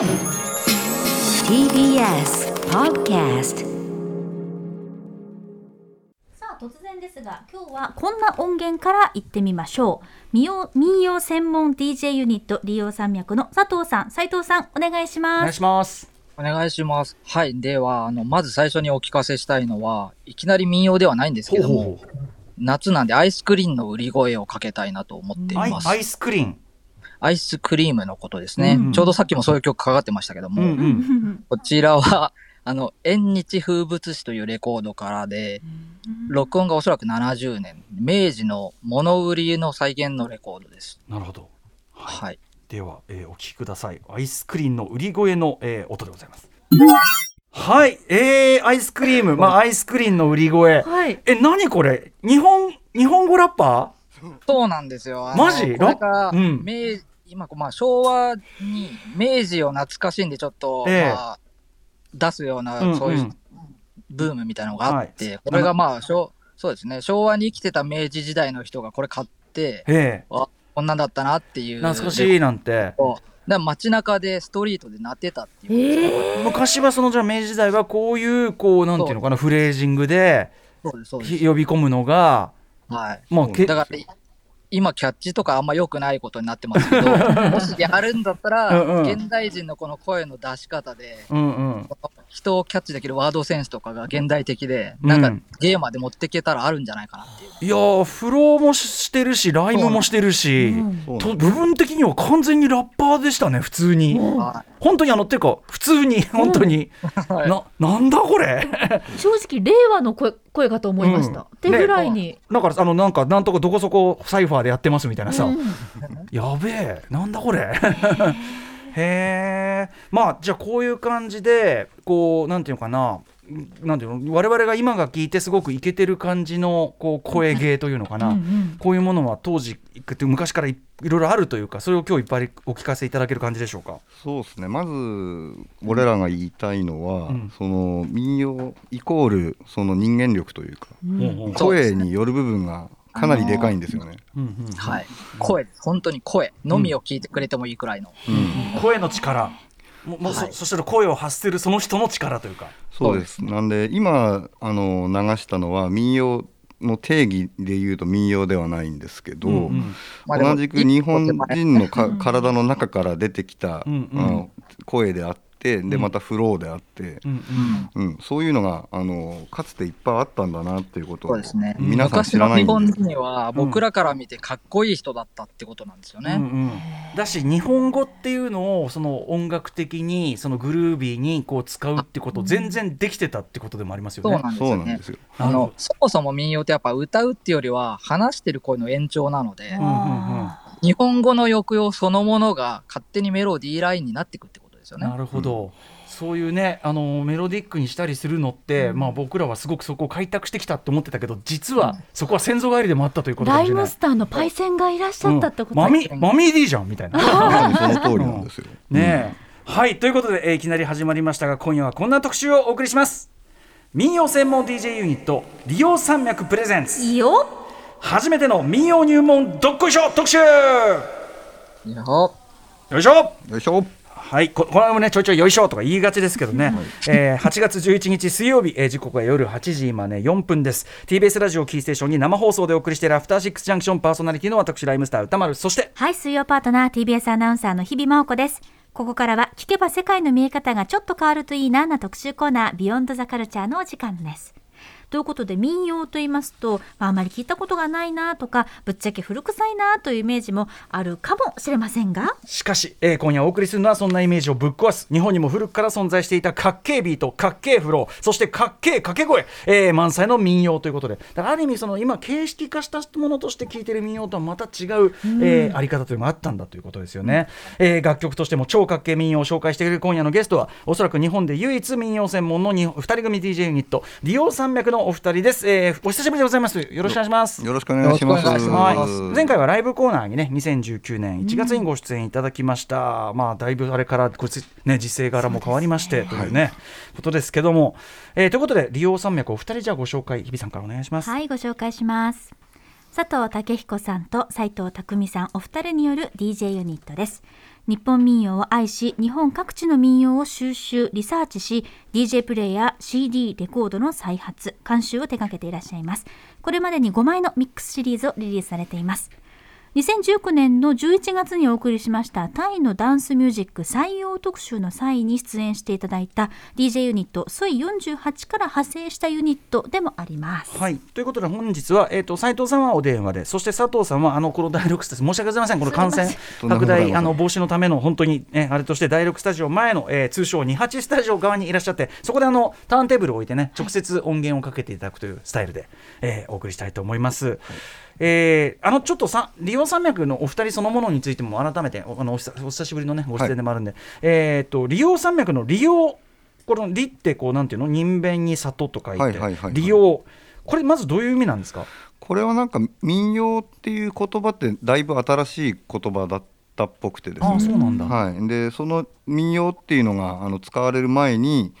TBS Podcast さあ突然ですが今日はこんな音源から行ってみましょう民謡民謡専門 DJ ユニット利用山脈の佐藤さん斉藤さんお願いしお願いますします。お願いします。はい。では、あの、まず最初にお聞かせしたいのは、いきなり民謡ではないんですけども、夏なんでアイスクリーンの売り声をかけたいなと思っています。アイスクリーン。アイスクリームのことですね、うんちょうどさっきもそういう曲かかってましたけども、うんうん。こちらは、あの、縁日風物詩というレコードからで、録音がおそらく70年、明治の物売りの再現のレコードです。なるほど。はい。では、えーお聞きください。アイスクリーンの売り声の、えー音でございます。はい、えー、アイスクリーム、まあ、アイスクリーンの売り声。はいえ、何これ？日本、日本語ラッパそうなんですよ。マジ？これが、うん明治今、まあ、昭和に明治を懐かしんでちょっと、ええまあ、出すような、うんうんそういうブームみたいなのがあって、はいこれがまあ、昭そうですね、昭和に生きてた明治時代の人がこれ買って、えあこんなんだったなっていう。え懐かしいなんて。だ街中でストリートで鳴ってたっていう。昔はそのじゃあ明治時代はこういうこうなんていうのかなフレージングでそうです、そうです。ひ呼び込むのがはい。まあけだから、今、キャッチとかあんま良くないことになってますけど、もしやるんだったら、現代人のこの声の出し方で、うんうん人をキャッチできるワードセンスとかが現代的で、うん。なんかゲーマーで持っていけたらあるんじゃないかなっていう。いやーフローもしてるしライムもしてるし、と部分的には完全にラッパーでしたね普通に、は本当にあのっていうか普通に本当に、はい。ななんだこれ？正直令和の声声かと思いました、うん。ってぐらいに、だからあのなんかなんとかどこそこサイファーでやってますみたいなさ、うん。やべえなんだこれ？へえまあじゃあこういう感じでこうなんていうのかな。なんていうの我々が今が聞いてすごくイケてる感じのこう声芸というのかな、うんうん。こういうものは当時昔からいいろいろあるというかそれを今日いっぱいお聞かせいただける感じでしょうか？そうですね。まず俺らが言いたいのは、うん。その民謡イコールその人間力というか、うん。うん声による部分がかなりでかいんですよね。はい。声。本当に声のみを聞いてくれてもいいくらいの。うん声の力ももうそはいそしたら声を発せるその人の力というか。そうですなんで今あの流したのは民謡の定義で言うと民謡ではないんですけど、うんうん同じく日本人のか体の中から出てきた、うん声であってでうん。またフローであって、うんうん。うん、そういうのがあのかつていっぱいあったんだなっていうことをそうですね。皆さん知昔らないんの日本で人は僕らから見てかっこいい人だったってことなんですよね。うんうん。だし日本語っていうのをその音楽的にそのグルービーにこう使うってこと全然できてたってことでもありますよそうね。なんですよ。ねそうなんで。すよ。あのそもそも民謡ってやっぱ歌うっていうよりは話してる声の延長なので、うんうんうん。日本語の抑揚そのものが勝手にメロディーラインになっていくってことですよね。なるほど、そういうねあのメロディックにしたりするのって、まあ、僕らはすごくそこを開拓してきたって思ってたけど実はそこは先祖返りでもあったということかラ。イムスターのパイセンがいらっしゃったってことうん。マミマミー D じゃんみたいな。その通りなんですよ。ねえ、はい。ということで、えーいきなり始まりましたが今夜はこんな特集をお送りします。民謡専門 DJ ユニット利用山脈プレゼンツいいよ。初めての民謡入門どっこいしょ特集。よいやいしょ。よいしょ。はい。ここれもねちょいちょいよいしょとか言いがちですけどね、えー8月11日水曜日、えー時刻は夜8時今ね4分です。TBS ラジオキーステーションに生放送でお送りしているアフターシックスジャンクションパーソナリティの私ライムスター歌丸。そしてはい水曜パートナー TBS アナウンサーの日々真央子です。ここからは聞けば世界の見え方がちょっと変わるといいなな特集コーナービヨンドザカルチャーのお時間ですということで民謡と言いますと、まあ、あまり聞いたことがないなとかぶっちゃけ古臭いなというイメージもあるかもしれませんが。しかし、えー今夜お送りするのはそんなイメージをぶっ壊す日本にも古くから存在していたかっけえビートかっけえフローそしてかっけえ掛け声、えー満載の民謡ということで。だからある意味その今形式化したものとして聴いてる民謡とはまた違う、えーあり方というのがあったんだということですよね、えー楽曲としても超かっけえ民謡を紹介してくれる今夜のゲストはおそらく日本で唯一民謡専門の2人組 DJ ユニット利用山脈のお二人です、えーお久しぶりでございます。よろしくお願いします。よろしくお願いします。はい、前回はライブコーナーにね2019年1月にご出演いただきました、まあだいぶあれからこいつね時勢柄も変わりましてというね、ことですけども、えーということで利用山脈お二人じゃあご紹介日比さんからお願いします、はいご紹介します。佐藤武彦さんと斉藤匠さんお二人による DJ ユニットです日本民謡を愛し日本各地の民謡を収集リサーチし DJ プレイヤー CD レコードの再発監修を手掛けていらっしゃいます。これまでに5枚のミックスシリーズをリリースされています。2019年の11月にお送りしましたタイのダンスミュージック採用特集の際に出演していただいた DJ ユニットソイ48から派生したユニットでもあります。はい、ということで本日は、えー、と斉藤さんはお電話でそして佐藤さんはあのこの第6スタジオ申し訳ございませんこの感染拡大あの防止のための本当に、ね、あれとして第6スタジオ前の、えー通称28スタジオ側にいらっしゃってそこであのターンテーブルを置いてね直接音源をかけていただくというスタイルで、えーお送りしたいと思います。えーあのちょっとさリオ山脈のお二人そのものについても改めておあのお久お久しぶりのねご出演でもあるんで、えー、とリオ山脈の利用この「利」ってこうなんていうの人弁に里と書いて、はいはいはいはい。利用これまずどういう意味なんですか？これはなんか民謡っていう言葉ってだいぶ新しい言葉だったっぽくてですああねそうなんだ、はい、でその民謡っていうのがあの使われる前に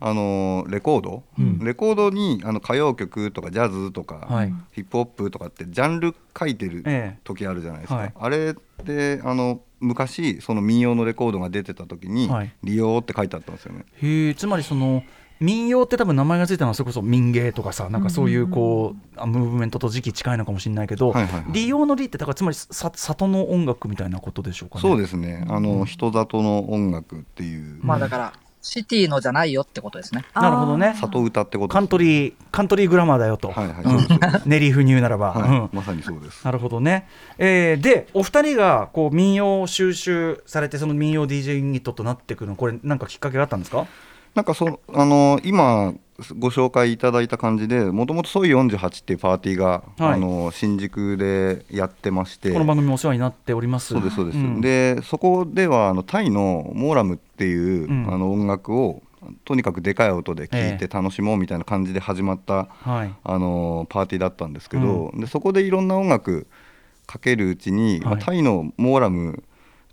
あのレコード、うん。レコードにあの歌謡曲とかジャズとか、はい。ヒップホップとかってジャンル書いてるええ。時あるじゃないですか、はい。あれってあの昔その民謡のレコードが出てた時にはい「利用」って書いてあったんですよね。へえつまりその民謡って多分名前がついたのはそれこそ民芸とかさなんかそういうこう、あムーブメントと時期近いのかもしれないけど、はいはいはい。利用の利ってだからつまりさ里の音楽みたいなことでしょうかね。そうですね。あの人里の音楽っていう、まあだから、シティのじゃないよってことですね。なるほどね。里歌ってことカントリーカントリーグラマーだよと、はいはい。うん。そうですそうでネリー風に言うならば。はい。うん。まさにそうです。なるほどね、えーでお二人がこう民謡を収集されてその民謡 DJ ユニットとなっていくのこれなんかきっかけがあったんですか？なんかそあの今ご紹介いただいた感じでもともとソイ48っていうパーティーが、はい。あの新宿でやってまして。この番組もお世話になっております。そうですそうです、ん。でそこではあのタイのモーラムっていう、うん。あの音楽をとにかくでかい音で聴いえて楽しもうみたいな感じで始まった、はい。あのパーティーだったんですけど、でそこでいろんな音楽かけるうちに、まあはいタイのモーラム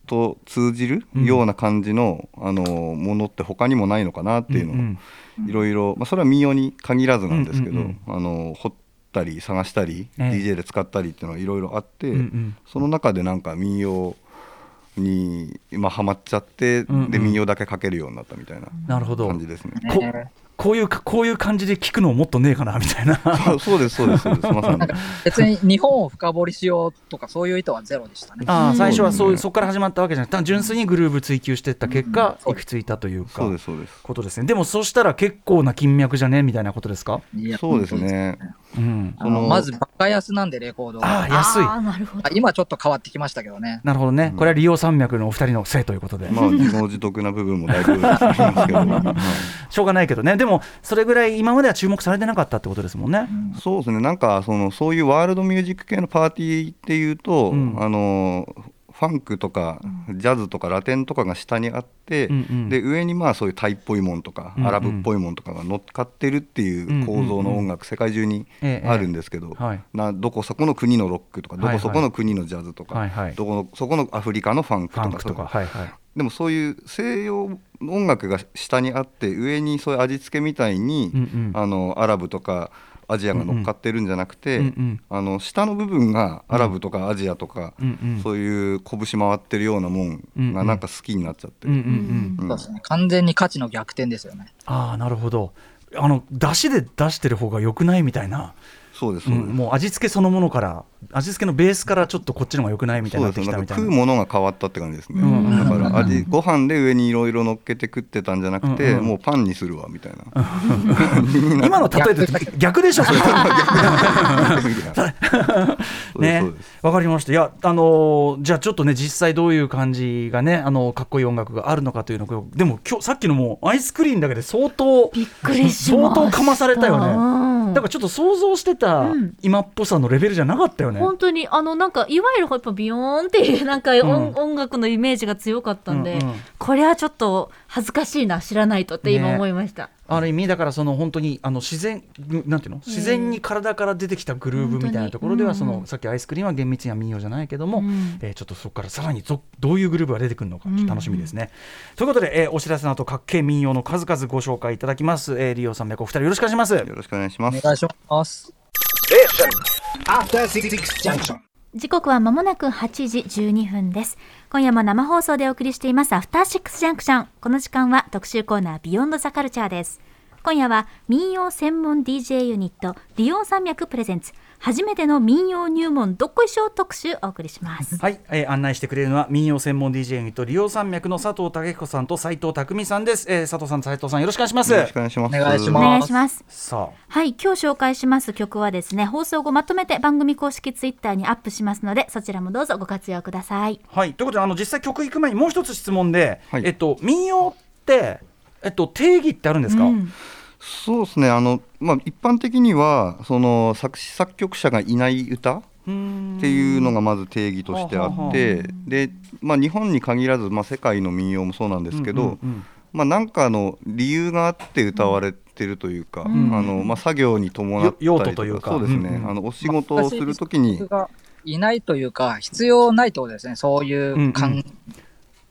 と通じるような感じの,、あのものって他にもないのかなっていうのを、んいろいろ、まあ、それは民謡に限らずなんですけど、うんうんあの掘ったり探したり、ええ。DJ で使ったりっていうのはいろいろあって、うんうん。その中でなんか民謡に今ハマっちゃって、うんうん。で民謡だけかけるようになったみたいななるほど。感じですね。ここういうかこういう感じで聞くのもっとねえかなみたいな。そ うそうですそうですそうですまさに。なんか別に日本を深掘りしようとかそういう意図はゼロでしたね。ああ最初はそういううんそこから始まったわけじゃなくて単純粋にグルーブ追求していった結果、うん行き着いたというかそうですそうです。ことですね。でもそしたら結構な金脈じゃね？みたいなことですか、そうですね。うん、そのまずバカ安なんでレコードが。ああ安い。あーなるほど。あ今ちょっと変わってきましたけどね。なるほどね、これは利用山脈のお二人のせいということで、まあ自業自得な部分もだいぶありますけど、はい。しょうがないけどね。でもそれぐらい今までは注目されてなかったってことですもんね、そうですね。なんかそのそういうワールドミュージック系のパーティーっていうと、うん。あのファンクとかジャズとかラテンとかが下にあって、うんうん。で上にまあそういうタイっぽいもんとか、うんうん。アラブっぽいもんとかが乗っかってるっていう構造の音楽、世界中にええあるんですけど、はい。などこそこの国のロックとかどこそこの国のジャズとか、はいはい。どこのそこのアフリカのファンクとかとかはいはいでもそういう西洋音楽が下にあって上にそうい。う味付けみたいに、うんうんあのアラブとかアジアが乗っかってるんじゃなくて、うんうん。あの下の部分がアラブとかアジアとか、うんうんそういう拳回ってるようなもんがなんか好きになっちゃって、うんうんうん。うん。そうですね。完全に価値の逆転ですよね。ああなるほど。あの出汁で出してる方が良くないみたいな、そうですそうんもう味付けそのものから味付けのベースからちょっとこっちの方が良くないみたいなってきたみたいな。食うものが変わったって感じですね、うん。うんだから味ご飯で上にいろいろ乗っけて食ってたんじゃなくて、うんうんもうパンにするわみたいな、今の例えで逆。でしょそれ。ね。わかりました。いや、あのーじゃあちょっとね、実際どういう感じがね、あのかっこいい音楽があるのかというのを、でも今日さっきのもうアイスクリーンだけで相当びっくりしました。相当かまされたよね。うん。だからちょっと想像してたうん。今っぽさのレベルじゃなかったよね。本当に。あのなんかいわゆるやっぱビヨーンっていうなんか音,、楽のイメージが強かったんで、うんうん。これはちょっと恥ずかしいな知らないとって今ね思いました、ある意味だからその本当にあの自然なんていうの？自然に体から出てきたグルーブみたいなところではそのさっきアイスクリーンは厳密には民謡じゃないけども、うんえーちょっとそこからさらにぞどういうグルーブが出てくるのかうん楽しみですね。ということで、えーお知らせの後かっけえ民謡の数々ご紹介いただきます。えー、リオさんお二人よろしくお願いします。よろしくお願いしますお願いします。After Six Junction. 時刻は間もなく8時12分です。今夜も生放送でお送りしていますアフターシックスジャンクション。この時間は特集コーナービヨンドザカルチャーです。今夜は民謡専門 DJ ユニットディオン山脈プレゼンツ初めての民謡入門どっこいしょ特集お送りします。はい、えー案内してくれるのは民謡専門 DJ ユニット利用山脈の佐藤武彦さんと斉藤匠さんです、えー佐藤さん斉藤さんよろしくお願いしますよろしくお願いします。お願いしおます願いします。さはい、今日紹介します曲はですね、放送後まとめて番組公式ツイッターにアップしますので、そちらもどうぞご活用ください。あはいということであの実際曲行く前にもう一つ質問で、はいえっと民謡ってえっと定義ってあるんですか、うんそうですね。あのまあ一般的にはその作詞作曲者がいない歌っていうのがまず定義としてあって、でまあ日本に限らずまあ世界の民謡もそうなんですけど、うんうんうん。まあなんかの理由があって歌われてるというか、うんあのまあ作業に伴ったりよ用途というか。そうですね。うんうんあのお仕事をするときに、いないというか、必要ないってことですね。そういう感,、うんう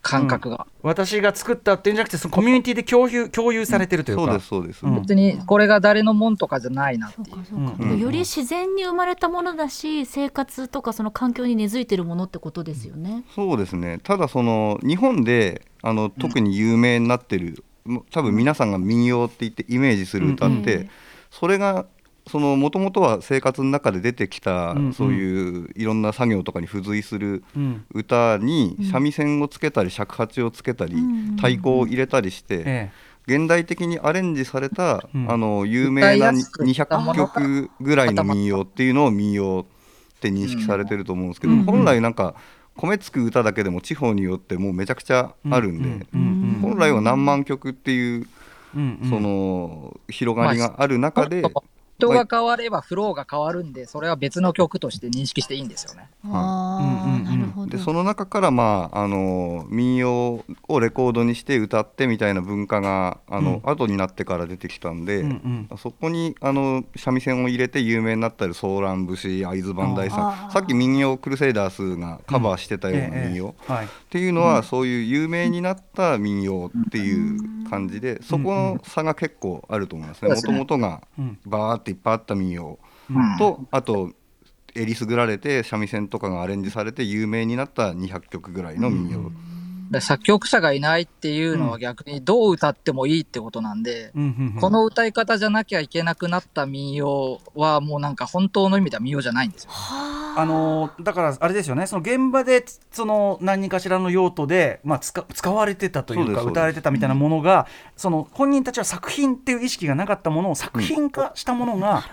感覚が。私が作ったっていうんじゃなくてそのコミュニティで共有共有されてるというか、そうですそうです。うん。別にこれが誰のもんとかじゃないなっていう。そうかそうか、うんうん。より自然に生まれたものだし生活とかその環境に根付いてるものってことですよね。そうですね。ただその日本であの特に有名になってる、も多分皆さんが民謡って言ってイメージする歌って、うん。それがそのもともとは生活の中で出てきた、うんうん。そういういろんな作業とかに付随するうん。歌に三味線をつけたり尺八をつけたり、うん。太鼓を入れたりして、え現代的にアレンジされた、うん。あの有名な歌いやすくしたも200のが曲ぐらいの民謡っていうのを民謡って認識されてると思うんですけど、うん本来なんか米つく歌だけでも地方によってもうめちゃくちゃあるんで、うんうん本来は何万曲っていう、うんうん。その広がりがある中で、人が変わればフローが変わるんで、それは別の曲として認識していいんですよね。ああ、うんうんうん。なるほど。でその中から、まあ、あの民謡をレコードにして歌ってみたいな文化があの、後になってから出てきたんで、うんうん。そこにあの三味線を入れて有名になったりソーラン節会津磐梯あさー。んさっき民謡クルセイダースがカバーしてたような民謡、ええはい。っていうのは、そういう有名になった民謡っていう感じで、そこの差が結構あると思いますね。もともとがうん。バーっていっぱいあった民謡。うん。と、あとえりすぐられて三味線とかがアレンジされて有名になった200曲ぐらいの民謡。で作曲者がいないっていうのは逆にどう歌ってもいいってことなんで、この歌い方じゃなきゃいけなくなった民謡はもうなんか本当の意味では民謡じゃないんですよ。あのーだからあれですよね。その現場でその何かしらの用途で、まあ、使使われてたというか歌われてたみたいなものがその本人たちは作品っていう意識がなかったものを作品化したものが、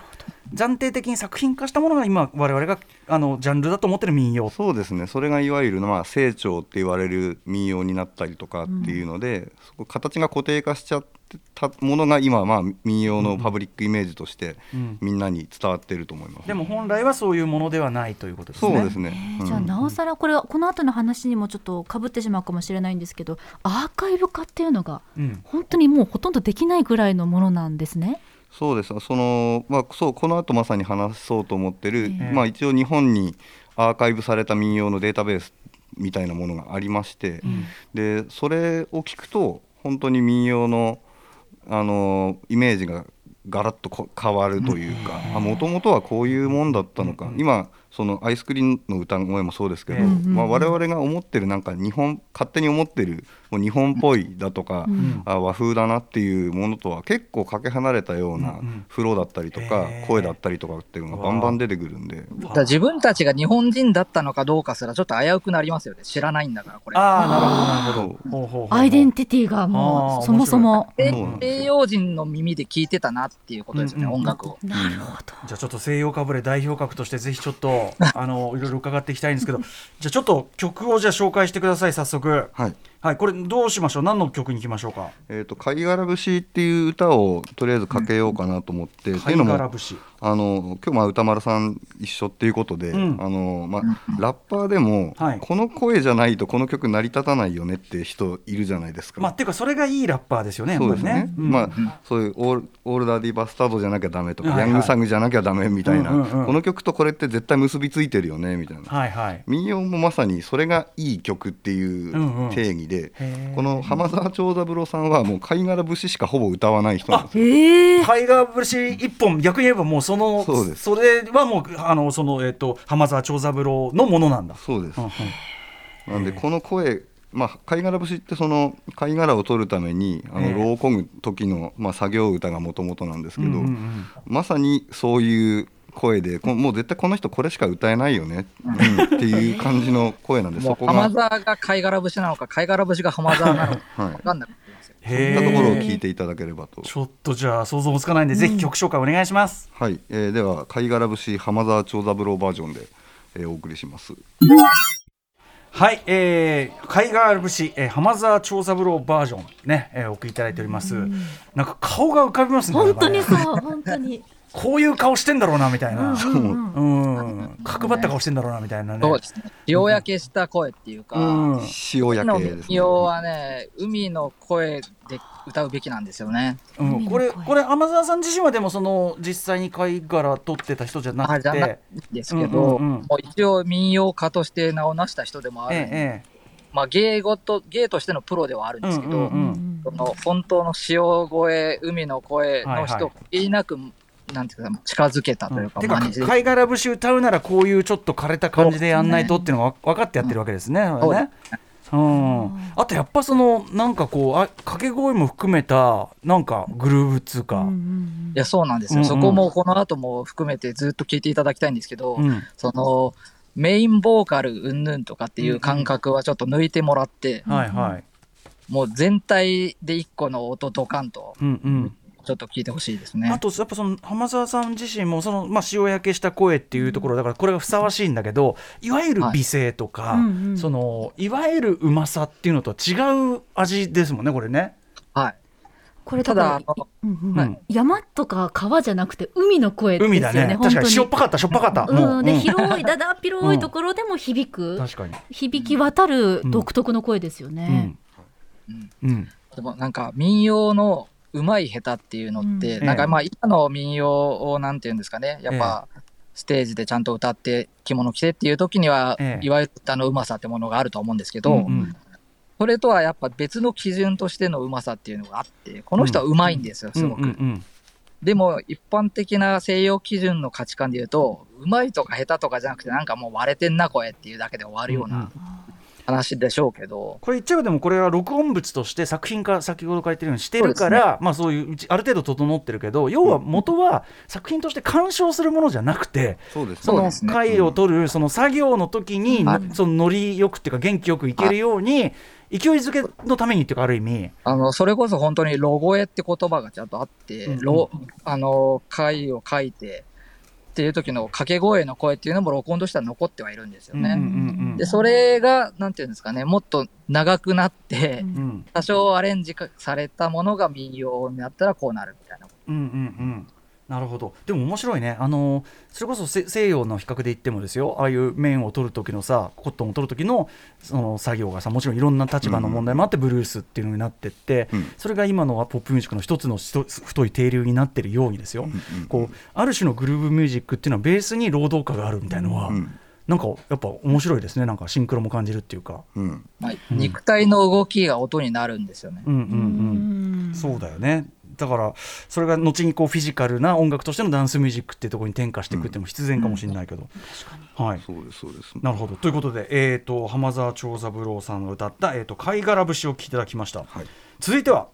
暫定的に作品化したものが今我々があのジャンルだと思ってる民謡。そうですね。それがいわゆる、まあ、成長って言われる民謡になったりとかっていうので、そこ形が固定化しちゃってたものが今、まあ、民謡のパブリックイメージとしてうん。みんなに伝わってると思います。でも本来はそういうものではないということですね。そうですね、うんじゃあなおさらこれはこの後の話にもちょっとかぶってしまうかもしれないんですけどアーカイブ化っていうのがうん。本当にもうほとんどできないぐらいのものなんですね。そうです。その、まあ、そうこの後まさに話そうと思ってる、ええ。まあ、一応日本にアーカイブされた民謡のデータベースみたいなものがありまして、でそれを聞くと本当に民謡のあのイメージがガラッとこ変わるというかもともとはこういうもんだったのか、今そのアイスクリームの歌声もそうですけど、ええまあ、我々が思ってるなんか日本勝手に思ってるもう日本っぽいだとか、うんあ和風だなっていうものとは結構かけ離れたような風呂だったりとか、声だったりとかっていうのがバンバン出てくるんで。自分たちが日本人だったのかどうかすらちょっと危うくなりますよね。知らないんだから、これ。ああなるほどなるほど。アイデンティティがもうそもそも。西洋人の耳で聞いてたなっていうことですよね、うんうん音楽を。なるほど。じゃあちょっと西洋かぶれ代表格としてぜひちょっと あのいろいろ伺っていきたいんですけどじゃあちょっと曲をじゃあ紹介してください早速はいはいこれどうしましょう？何の曲に行きましょうか？えー、と貝殻節っていう歌をとりあえずかけようかなと思って、う貝のも殻節あの今日まあ歌丸さん一緒っていうことで、うん。あのまあ、ラッパーでも、はい。この声じゃないとこの曲成り立たないよねって人いるじゃないですか。まあっていうかそれがいいラッパーですよねそうですね、うん。まあ、そういうオールオールダーディバスタードじゃなきゃダメとか、はいはい。ヤングサグじゃなきゃダメみたいな、うんうんうん。この曲とこれって絶対結びついてるよねみたいな、はいはい。民謡もまさにそれがいい曲っていうんうん。う定義でへー。この浜沢長三郎さんはもう貝殻節しかほぼ歌わない人なんですよ。ええ貝殻節一本逆に言えばもうそのそうです。れはもうあのそのえっ、と浜沢長三郎のものなんだ。そうです。うんうん。なんでこの声まあ、貝殻節ってその貝殻を取るためにあのええ。炉を漕ぐ時の、まあ、作業歌がもともとなんですけど、うんうんうん。まさにそういう声でこもう絶対この人これしか歌えないよね、うんっていう感じの声なんで もそうこが。浜沢が貝殻節なのか、貝殻節が浜沢なのかはい。分かんなくなりますよ。そういへったところをー聞いていただければと。ちょっとじゃあ想像もつかないんで、ぜひ曲紹介お願いします。はい、えーでは貝殻節浜沢長三郎バージョンで、えーお送りします。はい、えー、貝殻節、えー、浜沢長三郎バージョンね、えー、お送りいただいております。なんか顔が浮かびますね。本当にそう本当にこういう顔してんだろうなみたいな。そううん、角張った顔してんだろうなみたいなね。そうですね。塩焼けした声っていうか、うん。塩焼のけですね。民謡はね、海の声で歌うべきなんですよね。うん、これこれ天沢さん自身はでもその実際に貝殻取ってた人じゃなくあじゃなてい、ですけど、うんうんうんもう一応民謡家として名を成した人でもあるええまあ芸事、芸としてのプロではあるんですけど、うんうんうんその本当の潮声、海の声の人をはいはい限りなく、なんていうか、近づけたというか、てか真似して。貝殻節歌うならこういうちょっと枯れた感じでやんないとっていうのが分かってやってるわけですね。そうこれね。うん、あとやっぱそのなんかこうあ掛け声も含めたなんかグルーヴっつうか、いや、そうなんですよ。うんうん。そこもこの後も含めてずっと聞いていただきたいんですけど、うんその、メインボーカルうんぬんとかっていう感覚はちょっと抜いてもらって、はいはい、もう全体で一個の音ドカンと、うんうん、ちょっと聞いてほしいですね。あとやっぱその浜沢さん自身もその、まあ、塩焼けした声っていうところだからこれがふさわしいんだけどいわゆる美声とか、うんうん。そのいわゆるうまさっていうのとは違う味ですもんねこれね。はい。これただ、うんうん。うん山とか川じゃなくて海の声ですよね海だね。確かにしょっぱかったしょっぱかった。もうん、でうん。広いだだっ広いところでも響く、確かに。響き渡る独特の声ですようねん。うん。うん。でもなんか民謡のうまい下手っていうのって、うん。なんかまあ今の民謡をなんていうんですかね、やっぱステージでちゃんと歌って着物着てっていう時には、ええ。いわゆる歌のうまさってものがあると思うんですけど、うんうん。それとはやっぱ別の基準としてのうまさっていうのがあって、この人はうまいんですよ、すごく。うんうんでも一般的な西洋基準の価値観で言うと、うまいとか下手とかじゃなくて、なんかもう割れてんな声っていうだけで終わるような話でしょうけど、これ言っちゃえばでもこれは録音物として作品化先ほど書いてるようにしてるからまあそういうある程度整ってるけど要は元は作品として鑑賞するものじゃなくてそうですそのそうですね。回を取るその作業の時にはいそのノリよくっていうか元気よくいけるように勢いづけのためにっていうかある意味。あの、それこそ本当にロゴエって言葉がちゃんとあって、うんうん。ロあの、回を書いてっていう時の掛け声の声っていうのも録音としては残ってはいるんですよね。で、それが、なんていうんですかね、もっと長くなって、多少アレンジかされたものが民謡になったらこうなるみたいな。うんうんうんなるほど。でも面白いね。あのそれこそせ西洋の比較で言ってもですよ。ああいう面を取る時のさコットンを取る時のその作業がさもちろんいろんな立場の問題もあってブルースっていうのになってって、うん。それが今のポップミュージックの一つの太い定流になってるようにですよ、うんこうある種のグルーブミュージックっていうのはベースに労働家があるみたいのは、うんなんかやっぱ面白いですね。なんかシンクロも感じるっていうか。うん。まあうん肉体の動きが音になるんですよね。うんうんうん。うん。そうだよねだからそれが後にこうフィジカルな音楽としてのダンスミュージックっていうところに転化していくっていうのも必然かもしれないけど、はい。そうですそうです。なるほど。ということで、えー、と浜沢長三郎さんが歌った「えー、と貝殻節」を聴いていただきました、はい。続いては。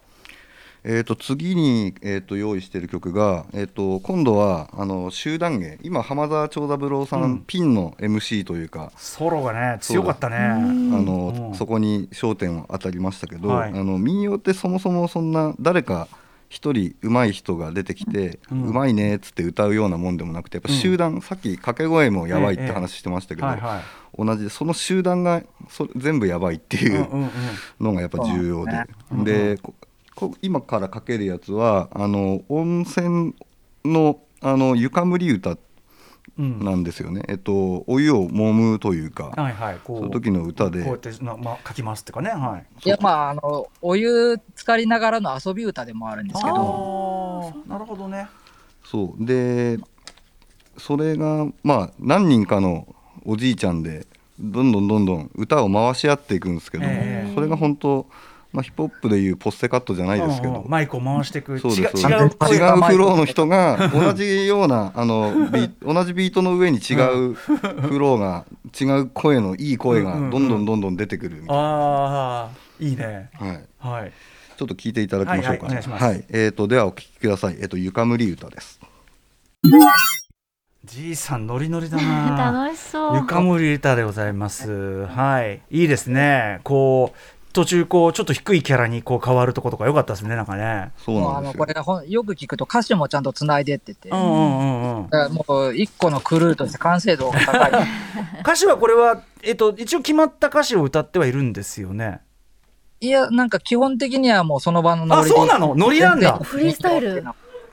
えー、と次に、えー、と用意している曲が、えー、と今度はあの集団芸。今浜沢長三郎さん、うん。ピンの MC というか。ソロがね強かったね。あの、うん。そこに焦点を当たりましたけど、はい。あの民謡ってそもそもそんな誰か一人上手い人が出てきて、ううんまいねっつって歌うようなもんでもなくてやっぱ集団、さっき掛け声もやばいって話してましたけど、同じでその集団がそ全部やばいっていうのがやっぱ重要で、うんで今からかけるやつはあの温泉のあの床むり歌うんなんですよね、えっとお湯を揉むというか、はいはい。こうその時の歌で。こうやってな、まあ、書きますっていうかね。はい。いや、まあ、あの、お湯浸かりながらの遊び歌でもあるんですけど、なるほどね。そう。でそれがまあ何人かのおじいちゃんでどんどんどんどん歌を回し合っていくんですけども、ええ。それが本当、まあ、ヒップホップでいうポステカットじゃないですけど、うんうんマイクを回していく。そうです違そうです。う。違うフローの人が同じようなあのビ 同じビートの上に違うフローが違う声のいい声がうんうんうん。どんどんどんどん出てくるみたいああいいね。な、はい、はい。ちょっと聞いていただきましょうかね。はいはいお願いします。えー、とではお聞きください。えっ、とゆかむり歌です。じいさんノリノリだな。楽しそう。ゆかむり歌でございます。はい。いいですね。こう途中こうちょっと低いキャラにこう変わるとことか良かったですねなんかね。そうなんですよ。これほんよく聞くと歌詞もちゃんと繋いでって。て、うんうんうんうん。だからもう一個のクルーとして完成度が高い。歌詞はこれはえっと一応決まった歌詞を歌ってはいるんですよね。いや、なんか基本的にはもうその場のノリで。あそうなの？ノリなんだ。フリースタイル。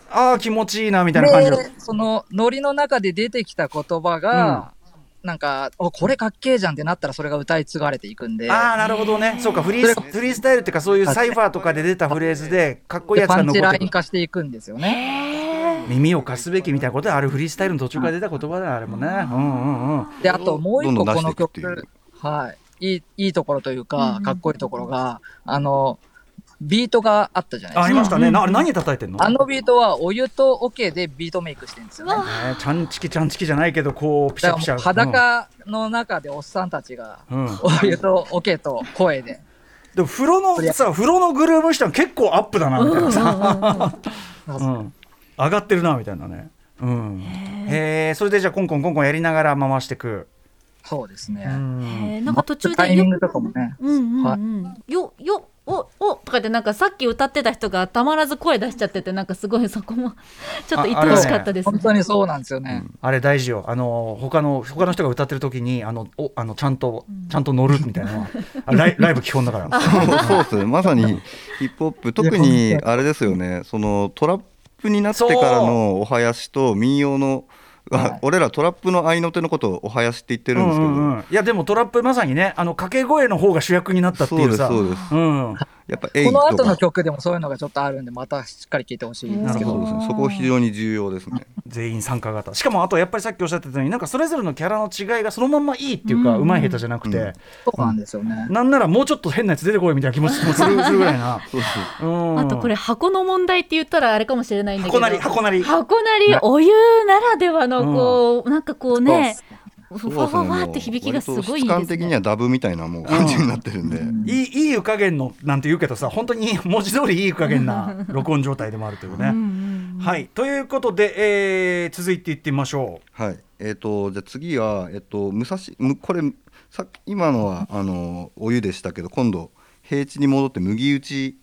ああ気持ちいいなみたいな感じので、そのノリの中で出てきた言葉が、なんか、お、これかっけえじゃんってなったらそれが歌い継がれていくんで、ああなるほどね。そうかフリースフリースタイルっていうかそういうサイファーとかで出たフレーズでかっこいいやつが残ってくるライン化していくんですよね。耳を貸すべきみたいなことであるフリースタイルの途中から出た言葉だよあれもねうん。うんうんで、あともう一個この曲、はい、いい、いいところというか、かっこいいところが、あの、ビートがあったじゃないですか。ありましたね。なあれ何叩いてんの？あのビートはお湯とオケでビートメイクしてるんですよ。ね。ねちゃんちきちゃんちきじゃないけどこうピシャピシャ裸の中でおっさんたちが、うん、うんお湯とオケと。声で、でも風呂のさ風呂のグルーヴしたら結構アップだなみたいな。さ、う。ん、上がってるなみたいなね。うん。へえそれでじゃあコンコンコンコンやりながら回していく、そうですね。なんか途中でよタイミングとかもね。うんうんはうん。よよおおとか言ってなんかさっき歌ってた人がたまらず声出しちゃっててなんかすごいそこもちょっと愛おしかったですね。本当にそうなんですよね。あれ大事よ。あの他の他の人が歌ってる時にあのおあのちゃんとちゃんと乗るみたいな。のはあライ ライブ基本だから。そうそうですね。まさにヒップホップ特に。あれですよね。そのトラップになってからのお囃子と民謡のあ俺らトラップの合いの手のことをお囃子って言ってるんですけど、うんうんうん。いやでもトラップまさにねあの掛け声の方が主役になったっていうさ。そうです。うんやっぱこの後の曲でもそういうのがちょっとあるんで、またしっかり聴いてほしいんですけど。ねそこ非常に重要ですね。全員参加型。しかもあとやっぱりさっきおっしゃってたようになんかそれぞれのキャラの違いがそのまんまいいっていうか、うまい下手じゃなくて、うん。そうなんですよね。なんならもうちょっと変なやつ出てこいみたいな気持ちもする ぐらいな、そうそうう。ん。あとこれ箱の問題って言ったらあれかもしれないんだけど箱なり。箱なり。箱なり。お湯ならではのこう、なんかこうねふそうわふわですねわって響きがすごいです的にね。はダブみたいなもう感じになってるんで、いいいい湯加減のなんて言うけどさ本当に文字通りいい湯加減な録音状態でもあるというね。はい。ということで、えー続いていってみましょはい。えっ、とじゃあ次はえっ、と武蔵むこれさ今のはあのお湯でしたけど今度平地に戻って麦打ち。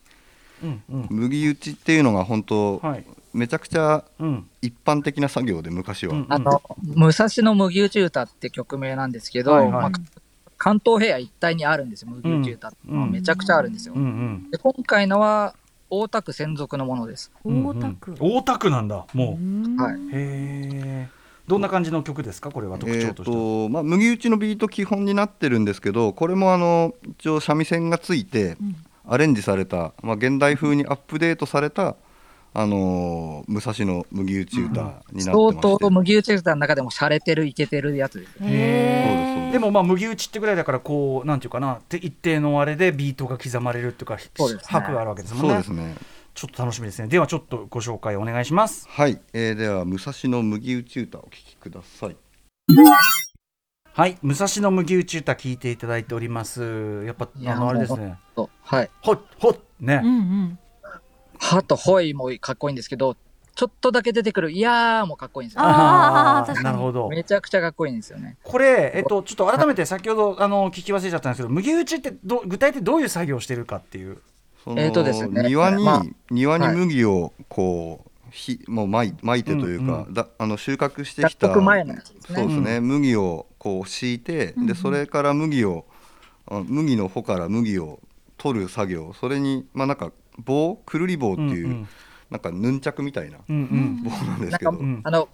う。うんうん。麦打ちっていうのが本当、はいめちゃくちゃうん一般的な作業で昔は、うんあの、武蔵野麦打ち歌って曲名なんですけど、はいはいまあ関東平野一帯にあるんですよ、麦打ち歌って、うんうんめちゃくちゃあるんですよ。うんうんで今回のは大田区専属のものです。大田区。大田区なんだもう。はい。へえ。どんな感じの曲ですかこれは特えー徴としては。とまあ、麦打ちのビート基本になってるんですけどこれもあの一応三味線がついてアレンジされた、まあ、現代風にアップデートされた、あのー武蔵野麦打ち歌になってまして、相当麦打ち歌の中でも洒落てる、イケてるやつです。へー。でもまあ麦打ちってぐらいだからこうなんていうかなて一定のあれでビートが刻まれるっていうかそうですね。拍があるわけですもんね。そうですね。ちょっと楽しみですね。ではちょっとご紹介お願いします。はい、えーでは武蔵野麦打ち歌をお聴きください。はい。武蔵野麦打ち歌聞いていただいております。やっぱあのあれですね。はい。ほっほっね、うんうん。はとほいもかっこいいんですけど、ちょっとだけ出てくる、いやーもかっこいいんですよ。あー確かに。なるほど。めちゃくちゃかっこいいんですよね。これ、えっと、ちょっと改めて先ほどあの聞き忘れちゃったんですけど麦打ちってど具体的にどういう作業をしてるかっていう。そのえーとですね庭に、まあ庭にはい。麦をこうひもうまいまいてというか、うんだあの収穫してきたうですね、麦をこう敷いて、でそれから麦をあ麦の穂から麦を取る作業それにまあなんか棒くるり棒っていう、うんうん。なんかヌンチャクみたいな棒なんですけど、んあの、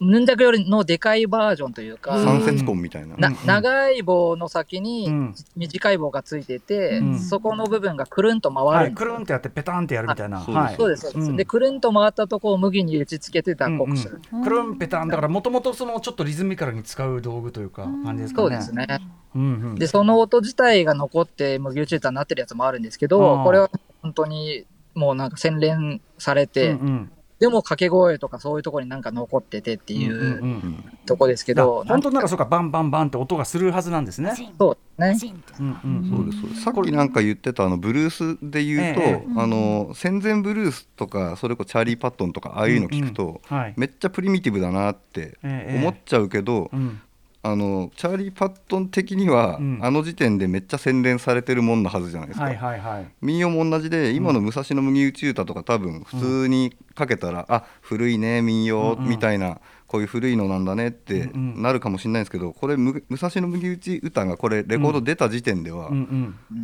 ヌンジャクよりのでかいバージョンというか、三節棍みたいな。長い棒の先にうん。短い棒がついてて、うん。そこの部分がくるんとはい、回る。んですよくるんってやってペタンってやるみたいな。そう。そうです、そうでくるんと回ったとこを麦に打ちつけて脱穀する。くるんぺたんだからもともとそのちょっとリズミカルに使う道具というか感じですかね。そうですね。うんうん。で、その音自体が残って麦打ち歌になってるやつもあるんですけあどー、これは本当にもうなんか洗練されて、うんうんでも掛け声とかそういうところになんか残っててっていうんうんううん。とこですけだど、本当なんかそうかバンバンバンって音がするはずなんですね。そうね。うんうんそうですそうです。さっきなんか言ってたあのブルースで言うと、ええあの戦前ブルースとかそれこそチャーリー・パットンとかああいうの聞くと、うん。はい。めっちゃプリミティブだなってええ。思っちゃうけど、うんあのチャーリー・パットン的には、うんあの時点でめっちゃ洗練されてるもんなはずじゃないですか。はいはいはい。民謡も同じで今の武蔵野麦打ち歌とか多分普通にかけたら、あ古いね民謡うんうんみたいな、こういう古いのなんだねってなるかもしれないんですけどこれむ武蔵野麦打ち歌がこれレコード出た時点では。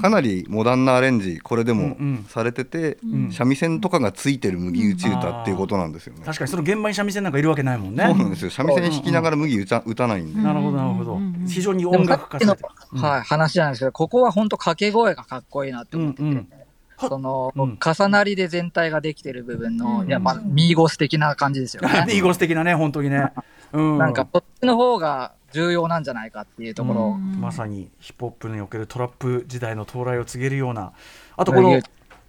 かなりモダンなアレンジこれでもされてて、ん三味線とかがついてる麦打ち歌っていうことなんですよね。確かにその現場に三味線なんかいるわけないもんね。そうなんですよ三味線弾きながら麦打た打たないんで、なるほどなるほど。非常にで音楽化されてる。、うんはい、話なんですけど、ここは本当掛け声がかっこいいなって思ってて、その、うん。重なりで全体ができてる部分の、うん。いや、まあ、ミーゴス的な感じですよね。イーゴス的なね本当にね。うん。なんか、こっちの方が重要なんじゃないかっていうところ。を、まさにヒップホップにおけるトラップ時代の到来を告げるような。あとこの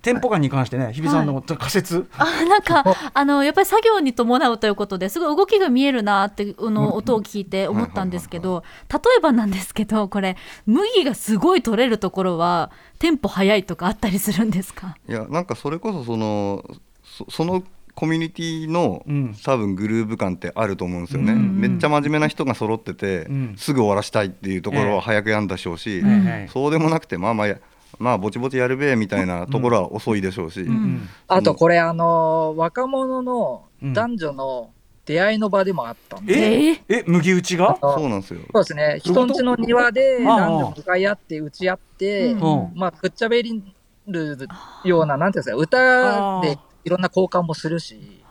はいテンポ感に関してね日比さんの仮説、あなんか あのやっぱり作業に伴うということですごい動きが見えるなってあの音を聞いて思ったんですけど例えばなんですけどこれ麦がすごい取れるところはテンポ速いとかあったりするんですか？いやなんかそれこそそのそそのコミュニティの、うん。多分グルーヴ感ってあると思うんですよね、うん。うんめっちゃ真面目な人が揃ってて、うん。すぐ終わらしたいっていうところええは早くやんだしょうし、はいはい。そうでもなくてまあまあやまあぼちぼちやるべみたいなところは遅いでしょうし、うんあとこれ、あの、若者のうん。男女の出会いの場でもあったんで、え？え？え麦打ちが？そうなんですよ。そうですね、人んちの庭で男女向かい合って打ち合って、うん。うん。まあ、くっちゃべりるような、なんていうんですか、歌でいろんな交換もするし、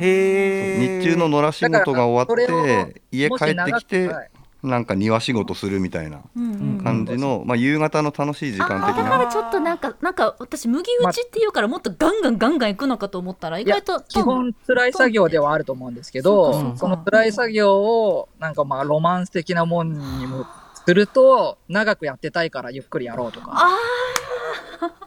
へえ。日中の野良仕事が終わって家帰ってきてはいなんか庭仕事するみたいなうんうん感じの、まあ、夕方の楽しい時間的なだからちょっとなんかなんか私麦打ちっていうからもっとガンガンガンガンいくのかと思ったら意外と基本辛い作業ではあると思うんですけど、その辛い作業をなんかまあロマンス的なもんにもすると長くやってたいからゆっくりやろうとかあ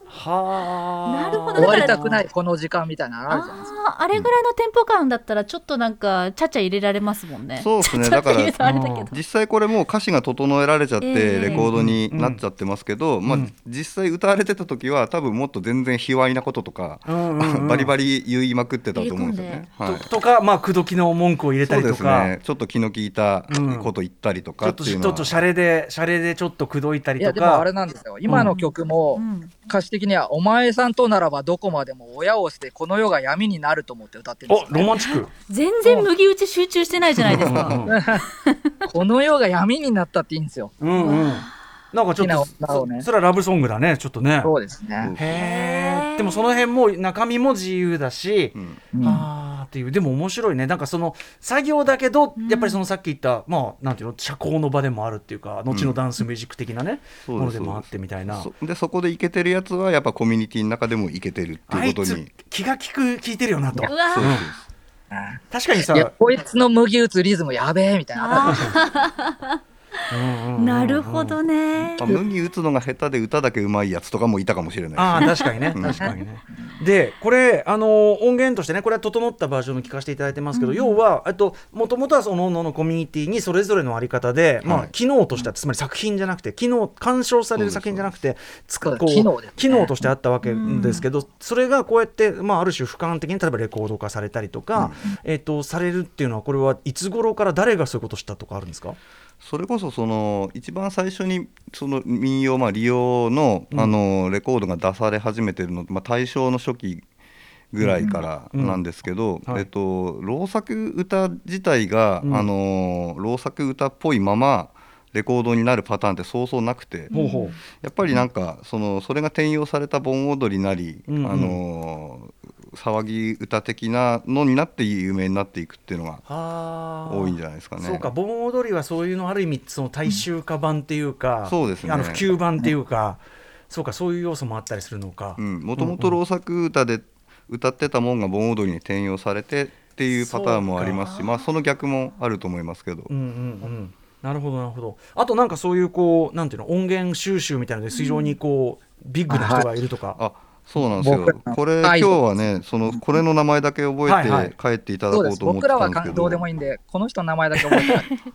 はあなるほど終わりたくないこの時間みたいなのああるじゃないですか。あーあれぐらいのテンポ感だったらちょっとなんかちゃちゃ入れられますもんね。そうですね。だとあれだけど。実際これもう歌詞が整えられちゃってええレコードになっちゃってますけど、まあうん、実際歌われてた時は多分もっと全然卑猥なこととか、うんうんうん。バリバリ言いまくってたと思うんですよね。はい。ととかまあ口説きの文句を入れたそうですりとか、ね。ちょっと気の利いたこと言ったりとかっていうのは、ょっとシャレでシャレでちょっと口説いたりいやとかでもあれなんですよ。今の曲もうん。歌詞的には「お前さんとならばどこまでも親を捨てこの世が闇になる」と思って歌ってるんですおよ、ロマンチック。全然麦打ち集中してないじゃないですか。この世が闇になったっていいんですよ。うんうん。なんかちょっとね。そそれはラブソングだねちょっとね。そうですね。へえでもその辺も中身も自由だし、うん。うんあーっていう。でも面白いね。なんかその作業だけど、やっぱりそのさっき言ったまあなんていうの？社交の場でもあるっていうか後のダンスミュージック的なね、そうですものでもあってみたいな。そでそこでイケてるやつはやっぱコミュニティの中でもイケてるってあいうことに。気が利く聞いてるよなと。うわ確かにさいやこいつの麦打つリズムやべえみたいななるほどね。まあ麦打つのが下手で歌だけ上手いやつとかもいたかもしれないああ確かにね。うん。確かにね。でこれあの音源としてねこれは整ったバージョンを聞かせていただいてますけど、要はえっともともとはそのののコミュニティにそれぞれのあり方で、まあはい機能としてはつまり作品じゃなくて機能鑑賞される作品じゃなくてつこう機能ね。機能としてあったわけですけど、それがこうやってまあある種俯瞰的に例えばレコード化されたりとか、えっとされるっていうのはこれはいつ頃から誰がそういうことをしたとかあるんですか？それこそその一番最初にその民謡、まあ、利用の,、あのレコードが出され始めてるの、まあ、大正の初期ぐらいからなんですけど、はい。えっと、老作歌自体が、うん。あの老作歌っぽいままレコードになるパターンってそうそうなくて、やっぱりなんかそのそれが転用された盆踊りなり、あの騒ぎ歌的なのになって有名になっていくっていうのが多いんじゃないですかね。そうか盆踊りはそういうのある意味その大衆化版っていうか、そうですね。あの普及版っていうか、そうかそういう要素もあったりするのか。もともと老作歌で歌ってたもんが盆踊りに転用されてっていうパターンもありますしまあその逆もあると思いますけど、うんうんうん。なるほどなるほど。あとなんかそういうこうなんていうの音源収集みたいなので非常にこう、ビッグな人がいるとか、あそうなんですよ。僕らこれ今はい。日はねそのこれの名前だけ覚はいはい。えて帰っていただ。こうと思って僕らはたんですけど。どうでもいいんで、この人の名前だけ覚えてない。